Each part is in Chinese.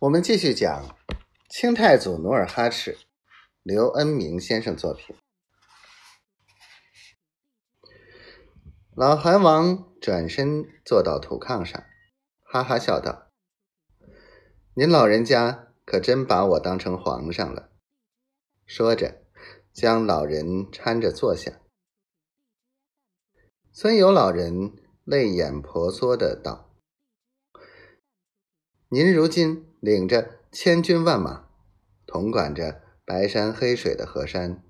我们继续讲清太祖努尔哈赤，刘恩明先生作品。老韩王转身坐到土炕上，哈哈笑道：“您老人家可真把我当成皇上了。”说着，将老人搀着坐下。孙友老人泪眼婆娑的道：“您如今……”领着千军万马，统管着白山黑水的河山，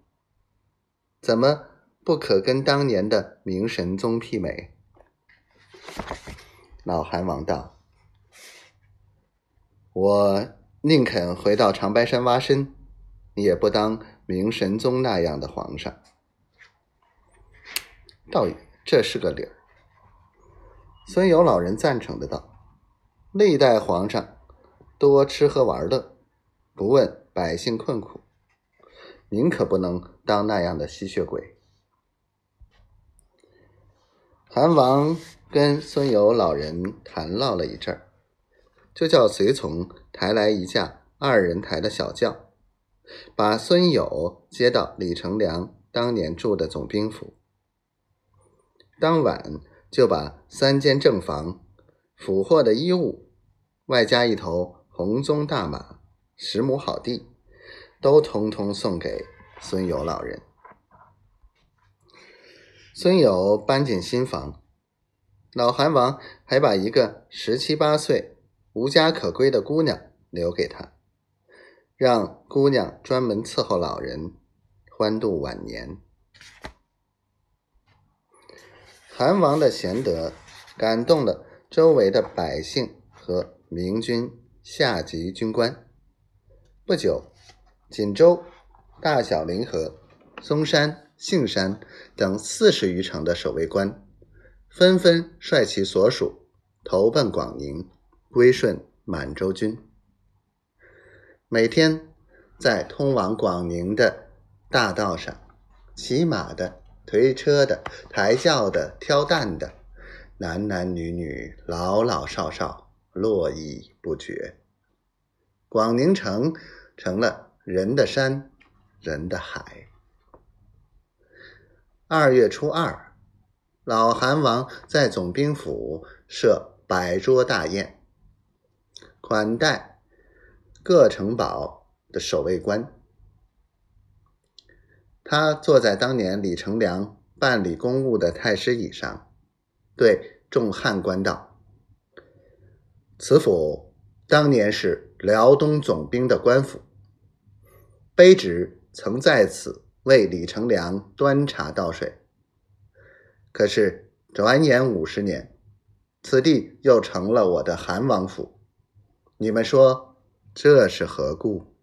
怎么不可跟当年的明神宗媲美？老韩王道：“我宁肯回到长白山挖参，也不当明神宗那样的皇上。”道爷，这是个理儿。孙友老人赞成的道：“历代皇上。”多吃喝玩乐，不问百姓困苦。您可不能当那样的吸血鬼。韩王跟孙友老人谈唠了一阵儿，就叫随从抬来一架二人抬的小轿，把孙友接到李成梁当年住的总兵府。当晚就把三间正房、俘获的衣物，外加一头。红鬃大马，十亩好地，都通通送给孙友老人。孙友搬进新房，老韩王还把一个十七八岁、无家可归的姑娘留给他，让姑娘专门伺候老人，欢度晚年。韩王的贤德感动了周围的百姓和明君。下级军官。不久，锦州、大小凌河、嵩山、杏山等四十余城的守卫官，纷纷率其所属投奔广宁，归顺满洲军。每天在通往广宁的大道上，骑马的、推车的、抬轿的、挑担的，男男女女、老老少少。络绎不绝，广宁城成了人的山，人的海。二月初二，老韩王在总兵府设百桌大宴，款待各城堡的守卫官。他坐在当年李成梁办理公务的太师椅上，对众汉官道。此府当年是辽东总兵的官府，卑职曾在此为李成梁端茶倒水。可是转眼五十年，此地又成了我的韩王府，你们说这是何故？